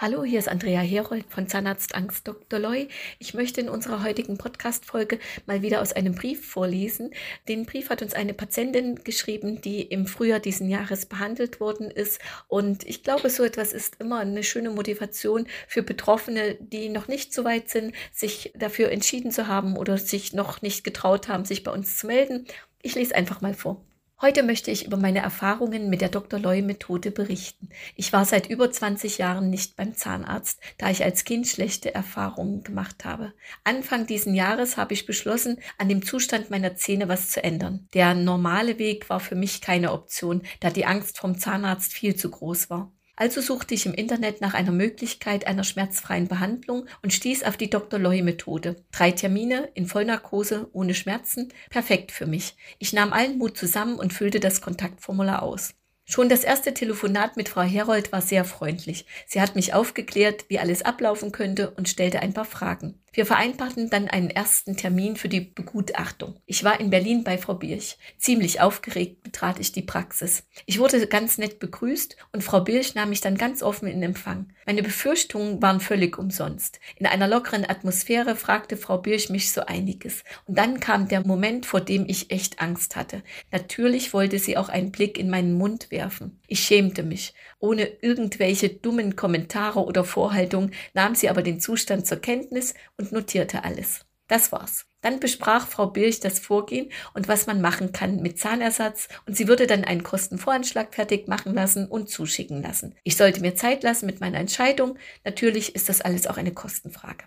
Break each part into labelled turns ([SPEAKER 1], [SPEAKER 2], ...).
[SPEAKER 1] Hallo, hier ist Andrea Herold von Zahnarztangst Dr. Loy. Ich möchte in unserer heutigen Podcast-Folge mal wieder aus einem Brief vorlesen. Den Brief hat uns eine Patientin geschrieben, die im Frühjahr diesen Jahres behandelt worden ist. Und ich glaube, so etwas ist immer eine schöne Motivation für Betroffene, die noch nicht so weit sind, sich dafür entschieden zu haben oder sich noch nicht getraut haben, sich bei uns zu melden. Ich lese einfach mal vor. Heute möchte ich über meine Erfahrungen mit der Dr. Loy-Methode berichten. Ich war seit über 20 Jahren nicht beim Zahnarzt, da ich als Kind schlechte Erfahrungen gemacht habe. Anfang diesen Jahres habe ich beschlossen, an dem Zustand meiner Zähne was zu ändern. Der normale Weg war für mich keine Option, da die Angst vom Zahnarzt viel zu groß war. Also suchte ich im Internet nach einer Möglichkeit einer schmerzfreien Behandlung und stieß auf die Dr. Loy Methode. Drei Termine in Vollnarkose ohne Schmerzen, perfekt für mich. Ich nahm allen Mut zusammen und füllte das Kontaktformular aus. Schon das erste Telefonat mit Frau Herold war sehr freundlich. Sie hat mich aufgeklärt, wie alles ablaufen könnte und stellte ein paar Fragen. Wir vereinbarten dann einen ersten Termin für die Begutachtung. Ich war in Berlin bei Frau Birch. Ziemlich aufgeregt betrat ich die Praxis. Ich wurde ganz nett begrüßt und Frau Birch nahm mich dann ganz offen in Empfang. Meine Befürchtungen waren völlig umsonst. In einer lockeren Atmosphäre fragte Frau Birch mich so einiges. Und dann kam der Moment, vor dem ich echt Angst hatte. Natürlich wollte sie auch einen Blick in meinen Mund werfen. Ich schämte mich. Ohne irgendwelche dummen Kommentare oder Vorhaltungen nahm sie aber den Zustand zur Kenntnis und notierte alles. Das war's. Dann besprach Frau Birch das Vorgehen und was man machen kann mit Zahnersatz und sie würde dann einen Kostenvoranschlag fertig machen lassen und zuschicken lassen. Ich sollte mir Zeit lassen mit meiner Entscheidung. Natürlich ist das alles auch eine Kostenfrage.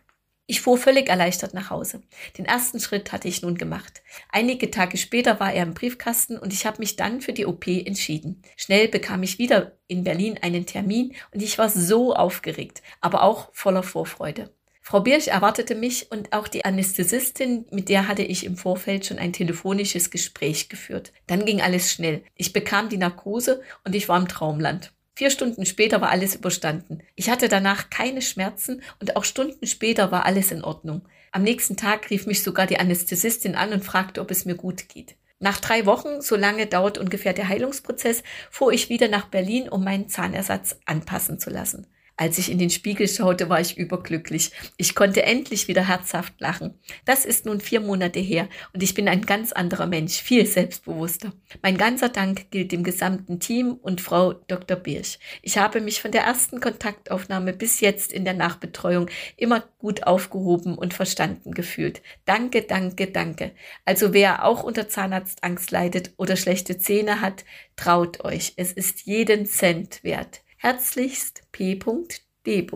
[SPEAKER 1] Ich fuhr völlig erleichtert nach Hause. Den ersten Schritt hatte ich nun gemacht. Einige Tage später war er im Briefkasten und ich habe mich dann für die OP entschieden. Schnell bekam ich wieder in Berlin einen Termin und ich war so aufgeregt, aber auch voller Vorfreude. Frau Birch erwartete mich und auch die Anästhesistin, mit der hatte ich im Vorfeld schon ein telefonisches Gespräch geführt. Dann ging alles schnell. Ich bekam die Narkose und ich war im Traumland. Vier Stunden später war alles überstanden. Ich hatte danach keine Schmerzen und auch Stunden später war alles in Ordnung. Am nächsten Tag rief mich sogar die Anästhesistin an und fragte, ob es mir gut geht. Nach drei Wochen, so lange dauert ungefähr der Heilungsprozess, fuhr ich wieder nach Berlin, um meinen Zahnersatz anpassen zu lassen. Als ich in den Spiegel schaute, war ich überglücklich. Ich konnte endlich wieder herzhaft lachen. Das ist nun vier Monate her und ich bin ein ganz anderer Mensch, viel selbstbewusster. Mein ganzer Dank gilt dem gesamten Team und Frau Dr. Birch. Ich habe mich von der ersten Kontaktaufnahme bis jetzt in der Nachbetreuung immer gut aufgehoben und verstanden gefühlt. Danke, danke, danke. Also wer auch unter Zahnarztangst leidet oder schlechte Zähne hat, traut euch. Es ist jeden Cent wert. Herzlichst P.D.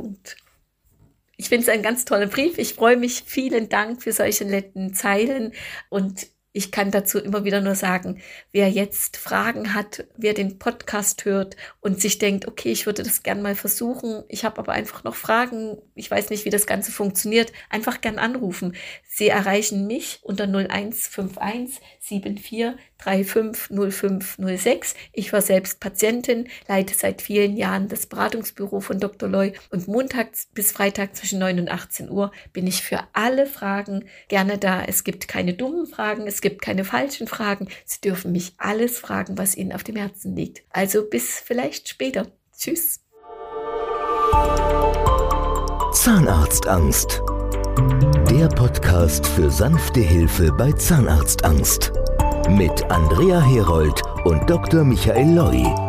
[SPEAKER 1] Ich finde es ein ganz toller Brief. Ich freue mich. Vielen Dank für solche netten Zeilen und ich kann dazu immer wieder nur sagen, wer jetzt Fragen hat, wer den Podcast hört und sich denkt, okay, ich würde das gern mal versuchen, ich habe aber einfach noch Fragen, ich weiß nicht, wie das Ganze funktioniert, einfach gern anrufen. Sie erreichen mich unter 0151 74 350506. Ich war selbst Patientin, leite seit vielen Jahren das Beratungsbüro von Dr. Loy und Montag bis Freitag zwischen 9 und 18 Uhr bin ich für alle Fragen gerne da. Es gibt keine dummen Fragen, es gibt keine falschen Fragen. Sie dürfen mich alles fragen, was Ihnen auf dem Herzen liegt. Also bis vielleicht später. Tschüss.
[SPEAKER 2] Zahnarztangst. Der Podcast für sanfte Hilfe bei Zahnarztangst. Mit Andrea Herold und Dr. Michael Loi.